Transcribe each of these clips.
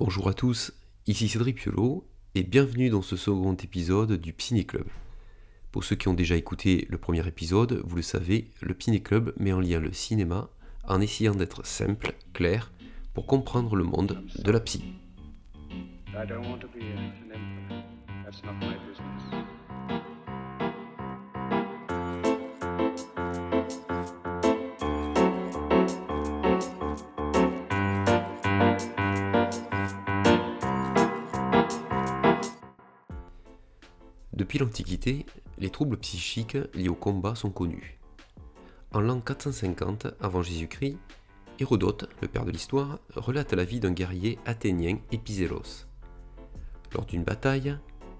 Bonjour à tous, ici Cédric Piolo et bienvenue dans ce second épisode du Piné Club. Pour ceux qui ont déjà écouté le premier épisode, vous le savez, le Piné Club met en lien le cinéma en essayant d'être simple, clair, pour comprendre le monde de la psy. Depuis l'Antiquité, les troubles psychiques liés au combat sont connus. En l'an 450 avant Jésus-Christ, Hérodote, le père de l'histoire, relate la vie d'un guerrier athénien Épizélos. Lors d'une bataille,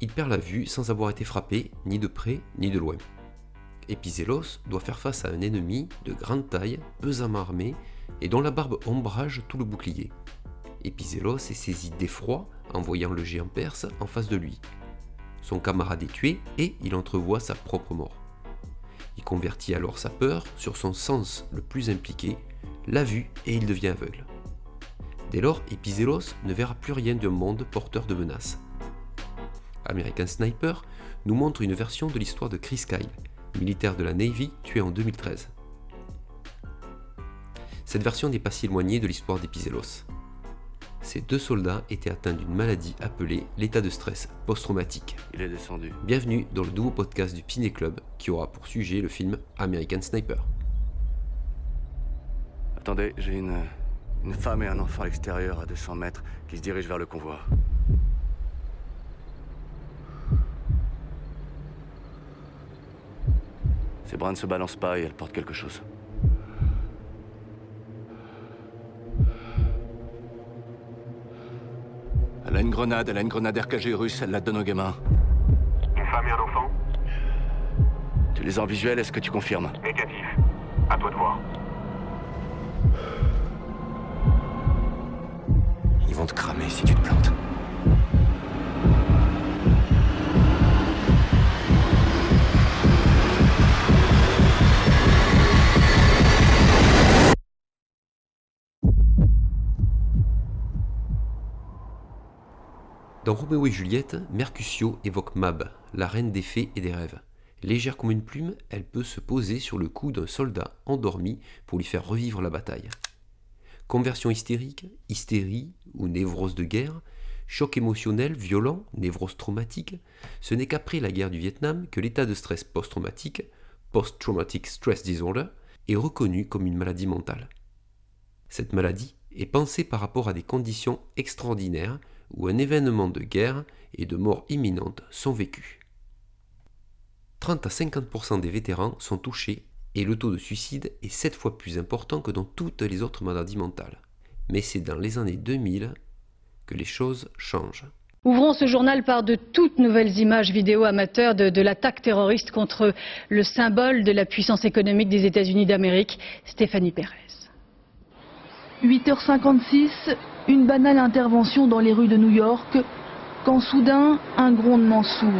il perd la vue sans avoir été frappé ni de près ni de loin. Épizélos doit faire face à un ennemi de grande taille, pesamment armé et dont la barbe ombrage tout le bouclier. Épizélos est saisi d'effroi en voyant le géant perse en face de lui. Son camarade est tué et il entrevoit sa propre mort. Il convertit alors sa peur sur son sens le plus impliqué, la vue, et il devient aveugle. Dès lors, Epizélos ne verra plus rien d'un monde porteur de menaces. American Sniper nous montre une version de l'histoire de Chris Kyle, militaire de la Navy tué en 2013. Cette version n'est pas si éloignée de l'histoire d'Epizélos. Ces deux soldats étaient atteints d'une maladie appelée l'état de stress post-traumatique. Il est descendu. Bienvenue dans le nouveau podcast du Piné Club qui aura pour sujet le film American Sniper. Attendez, j'ai une, une femme et un enfant à l'extérieur à 200 mètres qui se dirigent vers le convoi. Ses bras ne se balancent pas et elle porte quelque chose. Elle a une grenade, elle a une grenade RKG russe, elle la donne au gamin. Une femme et un enfant Tu les as en visuel, est-ce que tu confirmes? Négatif. À toi de voir. Ils vont te cramer si tu te plantes. Dans Roméo et Juliette, Mercutio évoque Mab, la reine des fées et des rêves. Légère comme une plume, elle peut se poser sur le cou d'un soldat endormi pour lui faire revivre la bataille. Conversion hystérique, hystérie ou névrose de guerre, choc émotionnel violent, névrose traumatique, ce n'est qu'après la guerre du Vietnam que l'état de stress post-traumatique, post-traumatic stress disorder, est reconnu comme une maladie mentale. Cette maladie est pensée par rapport à des conditions extraordinaires où un événement de guerre et de mort imminente sont vécus. 30 à 50% des vétérans sont touchés et le taux de suicide est 7 fois plus important que dans toutes les autres maladies mentales. Mais c'est dans les années 2000 que les choses changent. Ouvrons ce journal par de toutes nouvelles images vidéo amateurs de, de l'attaque terroriste contre le symbole de la puissance économique des États-Unis d'Amérique, Stéphanie Pérez. 8h56, une banale intervention dans les rues de New York, quand soudain, un grondement sourd.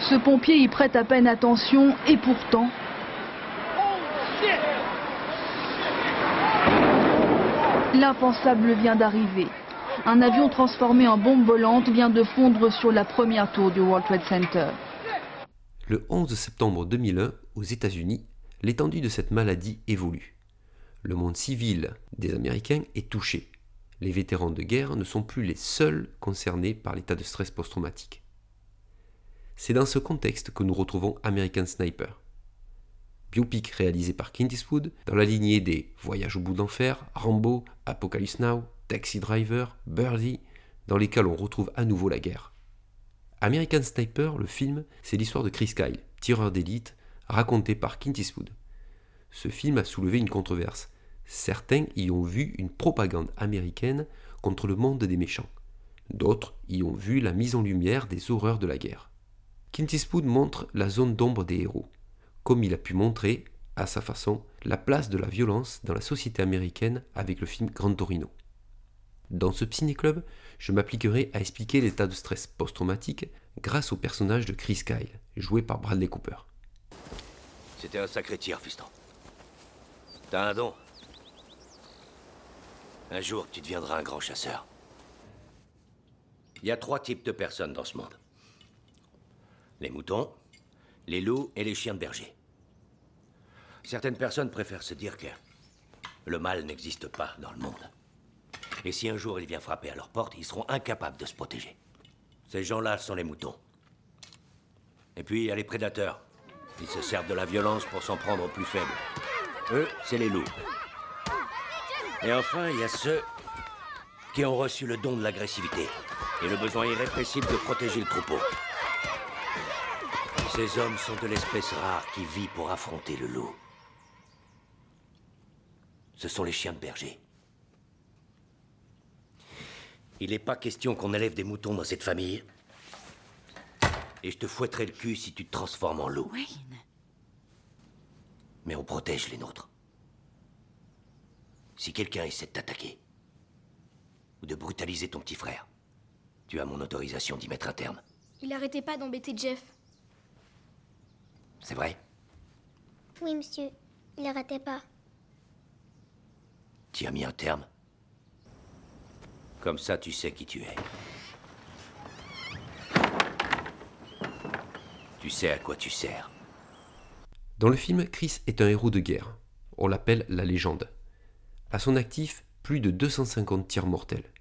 Ce pompier y prête à peine attention et pourtant... L'impensable vient d'arriver. Un avion transformé en bombe volante vient de fondre sur la première tour du World Trade Center. Le 11 septembre 2001, aux États-Unis, l'étendue de cette maladie évolue. Le monde civil des Américains est touché. Les vétérans de guerre ne sont plus les seuls concernés par l'état de stress post-traumatique. C'est dans ce contexte que nous retrouvons American Sniper. Biopic réalisé par Clint Eastwood dans la lignée des Voyages au bout de l'enfer, Rambo, Apocalypse Now, Taxi Driver, Birdie, dans lesquels on retrouve à nouveau la guerre. American Sniper, le film, c'est l'histoire de Chris Kyle, tireur d'élite, raconté par Clint Eastwood. Ce film a soulevé une controverse. Certains y ont vu une propagande américaine contre le monde des méchants. D'autres y ont vu la mise en lumière des horreurs de la guerre. Clint Eastwood montre la zone d'ombre des héros, comme il a pu montrer, à sa façon, la place de la violence dans la société américaine avec le film Grand Torino. Dans ce ciné-club, je m'appliquerai à expliquer l'état de stress post-traumatique grâce au personnage de Chris Kyle, joué par Bradley Cooper. C'était un sacré tir, fiston. T'as un don. Un jour, tu deviendras un grand chasseur. Il y a trois types de personnes dans ce monde. Les moutons, les loups et les chiens de berger. Certaines personnes préfèrent se dire que le mal n'existe pas dans le monde. Et si un jour il vient frapper à leur porte, ils seront incapables de se protéger. Ces gens-là sont les moutons. Et puis il y a les prédateurs. Ils se servent de la violence pour s'en prendre aux plus faibles. Eux, c'est les loups. Et enfin, il y a ceux qui ont reçu le don de l'agressivité et le besoin irrépressible de protéger le troupeau. Ces hommes sont de l'espèce rare qui vit pour affronter le loup. Ce sont les chiens de berger. Il n'est pas question qu'on élève des moutons dans cette famille. Et je te fouetterai le cul si tu te transformes en loup. Wayne. Mais on protège les nôtres. Si quelqu'un essaie de t'attaquer, ou de brutaliser ton petit frère, tu as mon autorisation d'y mettre un terme. Il arrêtait pas d'embêter Jeff. C'est vrai? Oui, monsieur. Il arrêtait pas. Tu as mis un terme? Comme ça, tu sais qui tu es. Tu sais à quoi tu sers. Dans le film, Chris est un héros de guerre. On l'appelle la légende. À son actif, plus de 250 tirs mortels.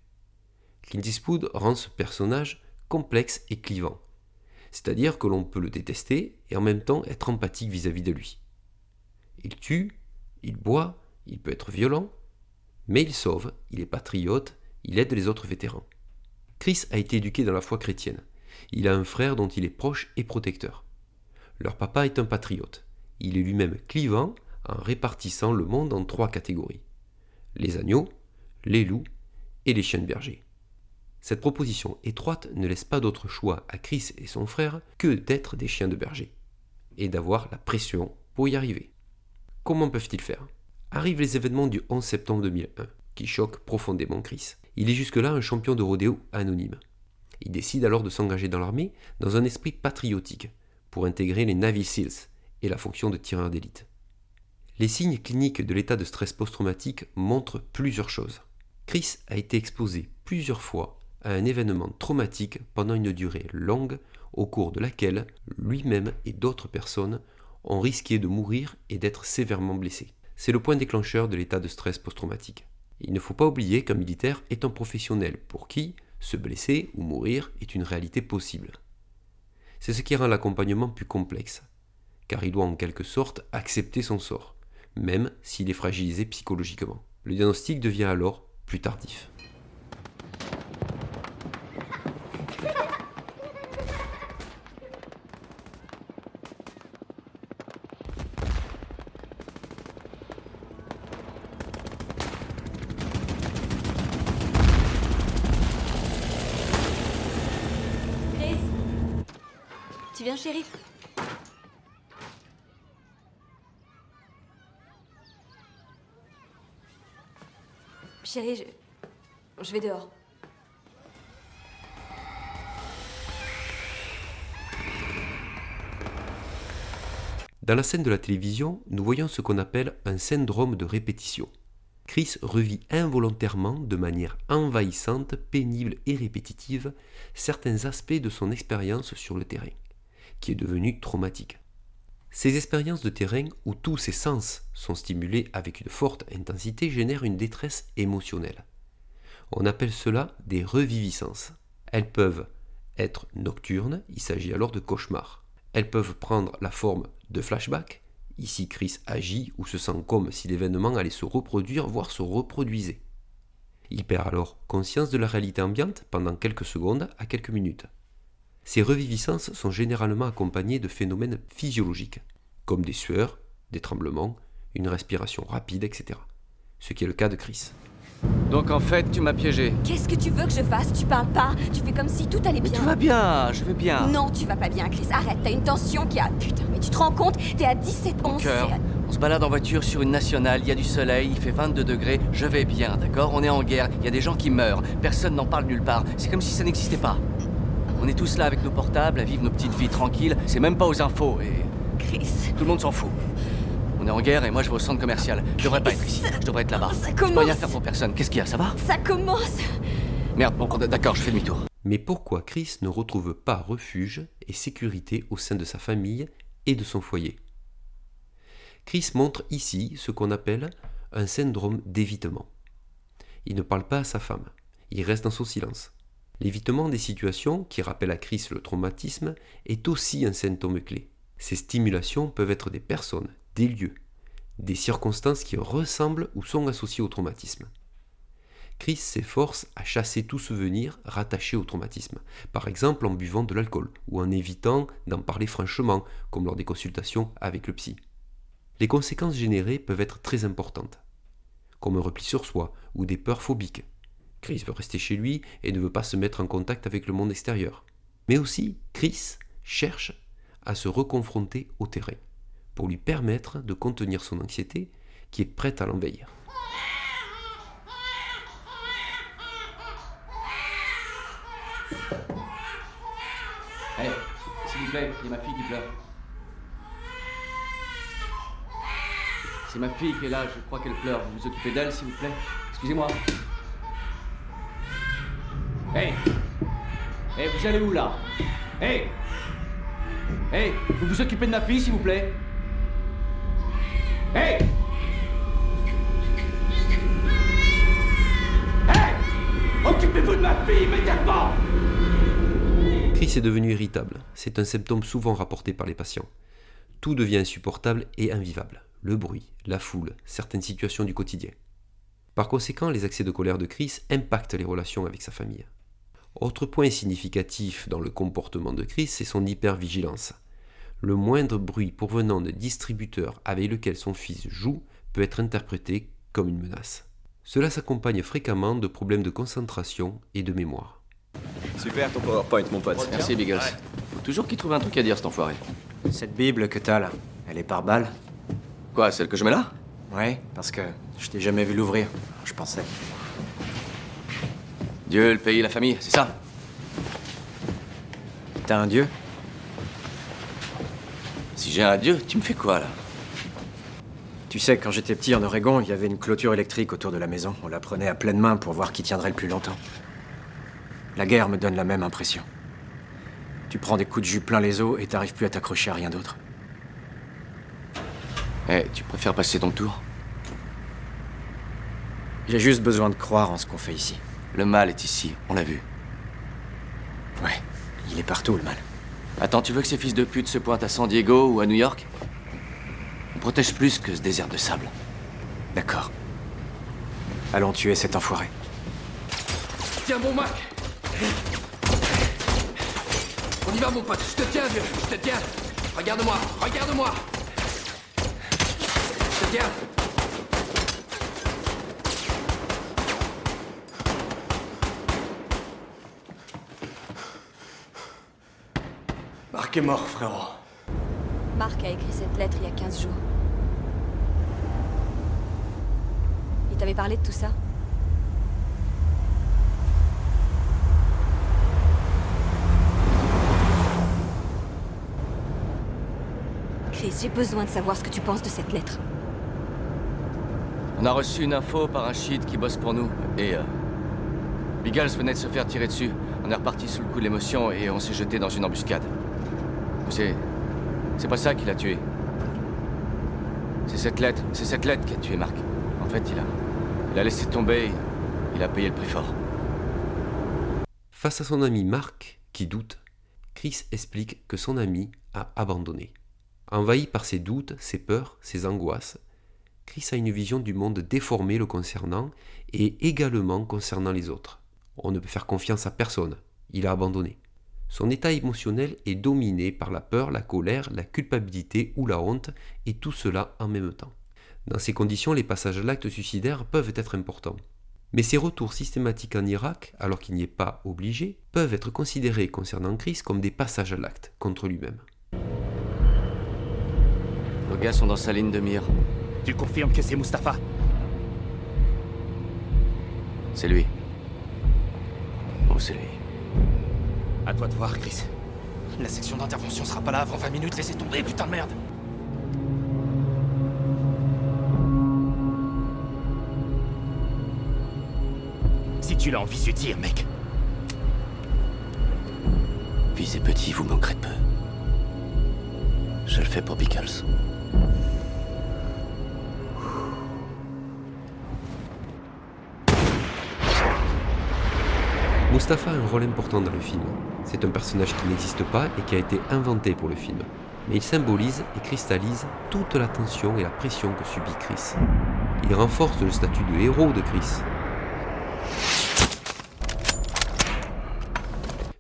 Clint Eastwood rend ce personnage complexe et clivant. C'est-à-dire que l'on peut le détester et en même temps être empathique vis-à-vis de lui. Il tue, il boit, il peut être violent, mais il sauve, il est patriote, il aide les autres vétérans. Chris a été éduqué dans la foi chrétienne. Il a un frère dont il est proche et protecteur. Leur papa est un patriote. Il est lui-même clivant en répartissant le monde en trois catégories. Les agneaux, les loups et les chiens de berger. Cette proposition étroite ne laisse pas d'autre choix à Chris et son frère que d'être des chiens de berger et d'avoir la pression pour y arriver. Comment peuvent-ils faire? Arrivent les événements du 11 septembre 2001 qui choquent profondément Chris. Il est jusque-là un champion de rodéo anonyme. Il décide alors de s'engager dans l'armée dans un esprit patriotique pour intégrer les Navy SEALs et la fonction de tireur d'élite. Les signes cliniques de l'état de stress post-traumatique montrent plusieurs choses. Chris a été exposé plusieurs fois à un événement traumatique pendant une durée longue au cours de laquelle lui-même et d'autres personnes ont risqué de mourir et d'être sévèrement blessés. C'est le point déclencheur de l'état de stress post-traumatique. Il ne faut pas oublier qu'un militaire est un professionnel pour qui se blesser ou mourir est une réalité possible. C'est ce qui rend l'accompagnement plus complexe, car il doit en quelque sorte accepter son sort, même s'il est fragilisé psychologiquement. Le diagnostic devient alors plus tardif. Tu viens, chérie? Chérie, je... vais dehors. Dans la scène de la télévision, nous voyons ce qu'on appelle un syndrome de répétition. Chris revit involontairement, de manière envahissante, pénible et répétitive, certains aspects de son expérience sur le terrain, qui est devenu traumatique. Ces expériences de terrain où tous ses sens sont stimulés avec une forte intensité génèrent une détresse émotionnelle. On appelle cela des reviviscences. Elles peuvent être nocturnes, il s'agit alors de cauchemars. Elles peuvent prendre la forme de flashbacks, ici Chris agit ou se sent comme si l'événement allait se reproduire, voire se reproduisait. Il perd alors conscience de la réalité ambiante pendant quelques secondes à quelques minutes. Ces reviviscences sont généralement accompagnées de phénomènes physiologiques, comme des sueurs, des tremblements, une respiration rapide, etc. Ce qui est le cas de Chris. Donc en fait, tu m'as piégé. Qu'est-ce que tu veux que je fasse? Tu parles pas? Tu fais comme si tout allait Mais bien tout va bien, je vais bien. Non, tu vas pas bien, Chris. Arrête, t'as une tension qui a... Putain, mais tu te rends compte? T'es à 17 Mon ans, cœur, c'est- on se balade en voiture sur une nationale, il y a du soleil, il fait 22 degrés, je vais bien, d'accord? On est en guerre, il y a des gens qui meurent, personne n'en parle nulle part, c'est comme si ça n'existait pas. On est tous là avec nos portables, à vivre nos petites vies tranquilles, c'est même pas aux infos, et Chris, tout le monde s'en fout. On est en guerre et moi je vais au centre commercial. Je devrais pas être ici. Je devrais être là-bas. Ça Je peux rien commence. faire pour personne. Qu'est-ce qu'il y a? Ça va? Ça commence Merde, bon, d'accord, je fais demi-tour. Mais pourquoi Chris ne retrouve pas refuge et sécurité au sein de sa famille et de son foyer? Chris montre ici ce qu'on appelle un syndrome d'évitement. Il ne parle pas à sa femme, il reste dans son silence. L'évitement des situations, qui rappelle à Chris le traumatisme, est aussi un symptôme clé. Ces stimulations peuvent être des personnes, des lieux, des circonstances qui ressemblent ou sont associées au traumatisme. Chris s'efforce à chasser tout souvenir rattaché au traumatisme, par exemple en buvant de l'alcool ou en évitant d'en parler franchement, comme lors des consultations avec le psy. Les conséquences générées peuvent être très importantes, comme un repli sur soi ou des peurs phobiques. Chris veut rester chez lui et ne veut pas se mettre en contact avec le monde extérieur. Mais aussi, Chris cherche à se reconfronter au terrain, pour lui permettre de contenir son anxiété qui est prête à l'envahir. Hé, s'il vous plaît, il y a ma fille qui pleure. C'est ma fille qui est là, je crois qu'elle pleure. Vous vous occupez d'elle, s'il vous plaît Excusez-moi. Hé vous allez où là? Hé Hé, vous vous occupez de ma fille, s'il vous plaît? Hé Hé Occupez-vous de ma fille immédiatement Chris est devenu irritable. C'est un symptôme souvent rapporté par les patients. Tout devient insupportable et invivable. Le bruit, la foule, certaines situations du quotidien. Par conséquent, les accès de colère de Chris impactent les relations avec sa famille. Autre point significatif dans le comportement de Chris, c'est son hypervigilance. Le moindre bruit provenant de distributeurs avec lequel son fils joue peut être interprété comme une menace. Cela s'accompagne fréquemment de problèmes de concentration et de mémoire. Super ton PowerPoint, mon pote. Merci, Biggles. Faut toujours qu'il trouve un truc à dire, cet enfoiré. Cette Bible que t'as là, elle est par balle Quoi, celle que je mets là? Ouais, parce que je t'ai jamais vu l'ouvrir. Je pensais. Dieu, le pays, la famille, c'est ça T'as un dieu? Si j'ai un dieu, tu me fais quoi, là? Tu sais, quand j'étais petit en Oregon, il y avait une clôture électrique autour de la maison. On la prenait à pleine main pour voir qui tiendrait le plus longtemps. La guerre me donne la même impression. Tu prends des coups de jus plein les os et t'arrives plus à t'accrocher à rien d'autre. Eh, tu préfères passer ton tour? J'ai juste besoin de croire en ce qu'on fait ici. Le mal est ici, on l'a vu. Ouais, il est partout le mal. Attends, tu veux que ces fils de pute se pointent à San Diego ou à New York? On protège plus que ce désert de sable. D'accord. Allons tuer cet enfoiré. Tiens bon, Mac On y va, mon pote, je te tiens, vieux, je te tiens Regarde-moi, regarde-moi Je te tiens Marc est mort, frérot. Marc a écrit cette lettre il y a 15 jours. Il t'avait parlé de tout ça? Chris, j'ai besoin de savoir ce que tu penses de cette lettre. On a reçu une info par un shit qui bosse pour nous, et... Euh, Biggles venait de se faire tirer dessus. On est reparti sous le coup de l'émotion et on s'est jeté dans une embuscade. C'est... Pas ça qui l'a tué. C'est cette lettre, c'est cette lettre qui a tué Marc. En fait, il a... Il a laissé tomber, il a payé le prix fort. Face à son ami Marc, qui doute, Chris explique que son ami a abandonné. Envahi par ses doutes, ses peurs, ses angoisses, Chris a une vision du monde déformée le concernant et également concernant les autres. On ne peut faire confiance à personne, il a abandonné. Son état émotionnel est dominé par la peur, la colère, la culpabilité ou la honte, et tout cela en même temps. Dans ces conditions, les passages à l'acte suicidaire peuvent être importants. Mais ces retours systématiques en Irak, alors qu'il n'y est pas obligé, peuvent être considérés concernant Chris comme des passages à l'acte contre lui-même. Nos gars sont dans sa ligne de mire. Tu confirmes que c'est Mustapha? C'est lui. Oh, c'est lui. À toi de voir, Chris. La section d'intervention sera pas là avant 20 minutes, laissez tomber, putain de merde Si tu l'as envie, de tire, mec. Visez petit, vous manquerez de peu. Je le fais pour Pickles. Mustapha a un rôle important dans le film. C'est un personnage qui n'existe pas et qui a été inventé pour le film. Mais il symbolise et cristallise toute la tension et la pression que subit Chris. Il renforce le statut de héros de Chris.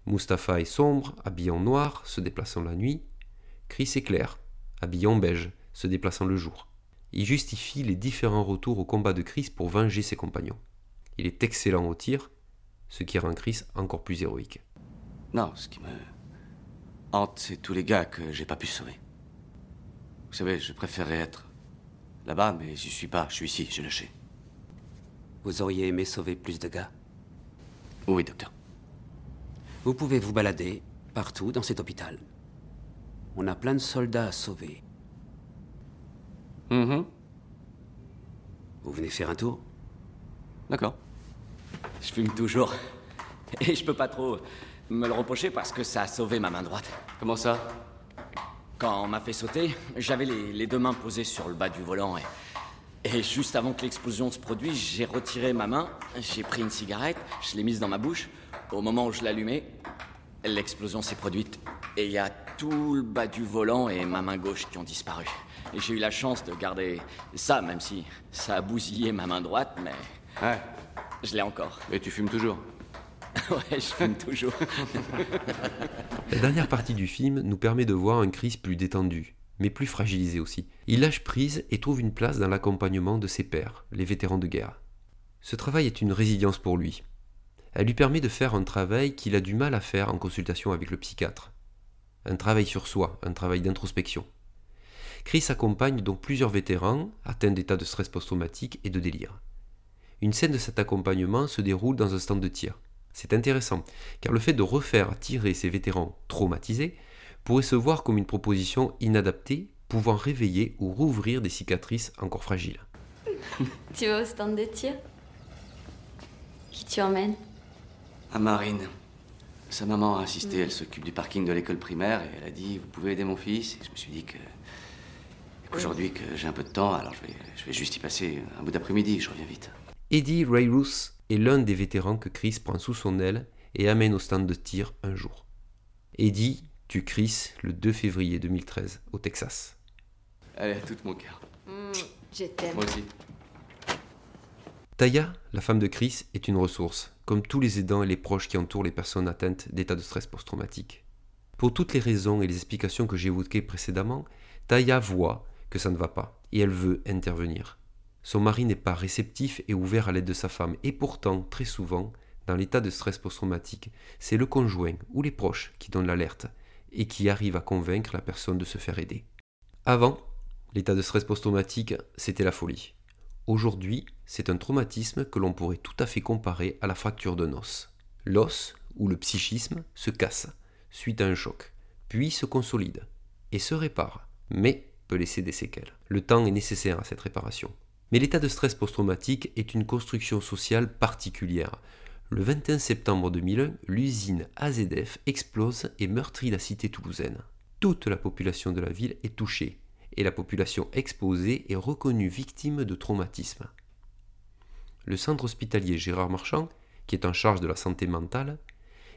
Mustapha est sombre, habillé en noir, se déplaçant la nuit. Chris est clair, habillé en beige, se déplaçant le jour. Il justifie les différents retours au combat de Chris pour venger ses compagnons. Il est excellent au tir, ce qui rend Chris encore plus héroïque. Non, ce qui me hante, c'est tous les gars que j'ai pas pu sauver. Vous savez, je préférerais être là-bas, mais j'y suis pas. Je suis ici, j'ai lâché. Vous auriez aimé sauver plus de gars? Oui, docteur. Vous pouvez vous balader partout dans cet hôpital. On a plein de soldats à sauver. Mhm. Vous venez faire un tour? D'accord. Je fume toujours. Et je peux pas trop me le reprocher parce que ça a sauvé ma main droite. Comment ça? Quand on m'a fait sauter, j'avais les, les deux mains posées sur le bas du volant et, et juste avant que l'explosion se produise, j'ai retiré ma main, j'ai pris une cigarette, je l'ai mise dans ma bouche. Au moment où je l'allumais, l'explosion s'est produite et il y a tout le bas du volant et ma main gauche qui ont disparu. Et j'ai eu la chance de garder ça, même si ça a bousillé ma main droite, mais Ouais. je l'ai encore. Et tu fumes toujours? ouais, je fume toujours. La dernière partie du film nous permet de voir un Chris plus détendu, mais plus fragilisé aussi. Il lâche prise et trouve une place dans l'accompagnement de ses pairs, les vétérans de guerre. Ce travail est une résilience pour lui. Elle lui permet de faire un travail qu'il a du mal à faire en consultation avec le psychiatre. Un travail sur soi, un travail d'introspection. Chris accompagne donc plusieurs vétérans atteints d'état de stress post-traumatique et de délire. Une scène de cet accompagnement se déroule dans un stand de tir. C'est intéressant, car le fait de refaire tirer ces vétérans traumatisés pourrait se voir comme une proposition inadaptée, pouvant réveiller ou rouvrir des cicatrices encore fragiles. Tu vas au stand de tir? Qui tu emmènes? À Marine. Sa maman a insisté, elle s'occupe du parking de l'école primaire et elle a dit Vous pouvez aider mon fils Et je me suis dit que. Aujourd'hui, que j'ai un peu de temps, alors je vais, je vais juste y passer un bout d'après-midi, je reviens vite. Eddie Rayrus est l'un des vétérans que Chris prend sous son aile et amène au stand de tir un jour. Eddie tue Chris le 2 février 2013 au Texas. Allez, tout mon cœur. Je t'aime. Moi aussi. Taya, la femme de Chris, est une ressource, comme tous les aidants et les proches qui entourent les personnes atteintes d'état de stress post-traumatique. Pour toutes les raisons et les explications que j'ai évoquées précédemment, Taya voit que ça ne va pas et elle veut intervenir. Son mari n'est pas réceptif et ouvert à l'aide de sa femme et pourtant, très souvent, dans l'état de stress post-traumatique, c'est le conjoint ou les proches qui donnent l'alerte et qui arrivent à convaincre la personne de se faire aider. Avant, l'état de stress post-traumatique, c'était la folie. Aujourd'hui, c'est un traumatisme que l'on pourrait tout à fait comparer à la fracture d'un os. L'os, ou le psychisme, se casse suite à un choc, puis se consolide et se répare, mais peut laisser des séquelles. Le temps est nécessaire à cette réparation. Mais l'état de stress post-traumatique est une construction sociale particulière. Le 21 septembre 2001, l'usine AZF explose et meurtrit la cité toulousaine. Toute la population de la ville est touchée et la population exposée est reconnue victime de traumatisme. Le centre hospitalier Gérard Marchand, qui est en charge de la santé mentale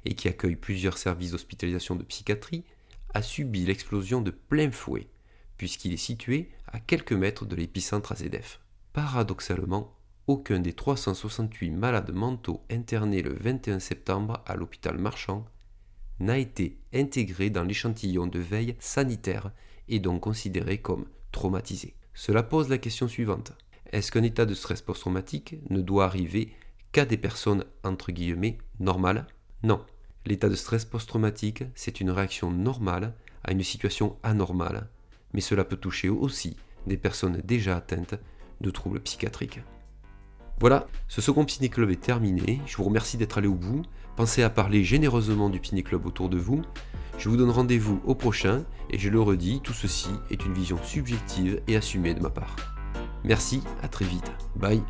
et qui accueille plusieurs services d'hospitalisation de psychiatrie, a subi l'explosion de plein fouet, puisqu'il est situé à quelques mètres de l'épicentre AZF. Paradoxalement, aucun des 368 malades mentaux internés le 21 septembre à l'hôpital Marchand n'a été intégré dans l'échantillon de veille sanitaire et donc considéré comme traumatisé. Cela pose la question suivante. Est-ce qu'un état de stress post-traumatique ne doit arriver qu'à des personnes entre guillemets normales? Non. L'état de stress post-traumatique, c'est une réaction normale à une situation anormale, mais cela peut toucher aussi des personnes déjà atteintes de troubles psychiatriques. Voilà, ce second Ciné Club est terminé. Je vous remercie d'être allé au bout. Pensez à parler généreusement du Ciné Club autour de vous. Je vous donne rendez-vous au prochain et je le redis, tout ceci est une vision subjective et assumée de ma part. Merci, à très vite. Bye.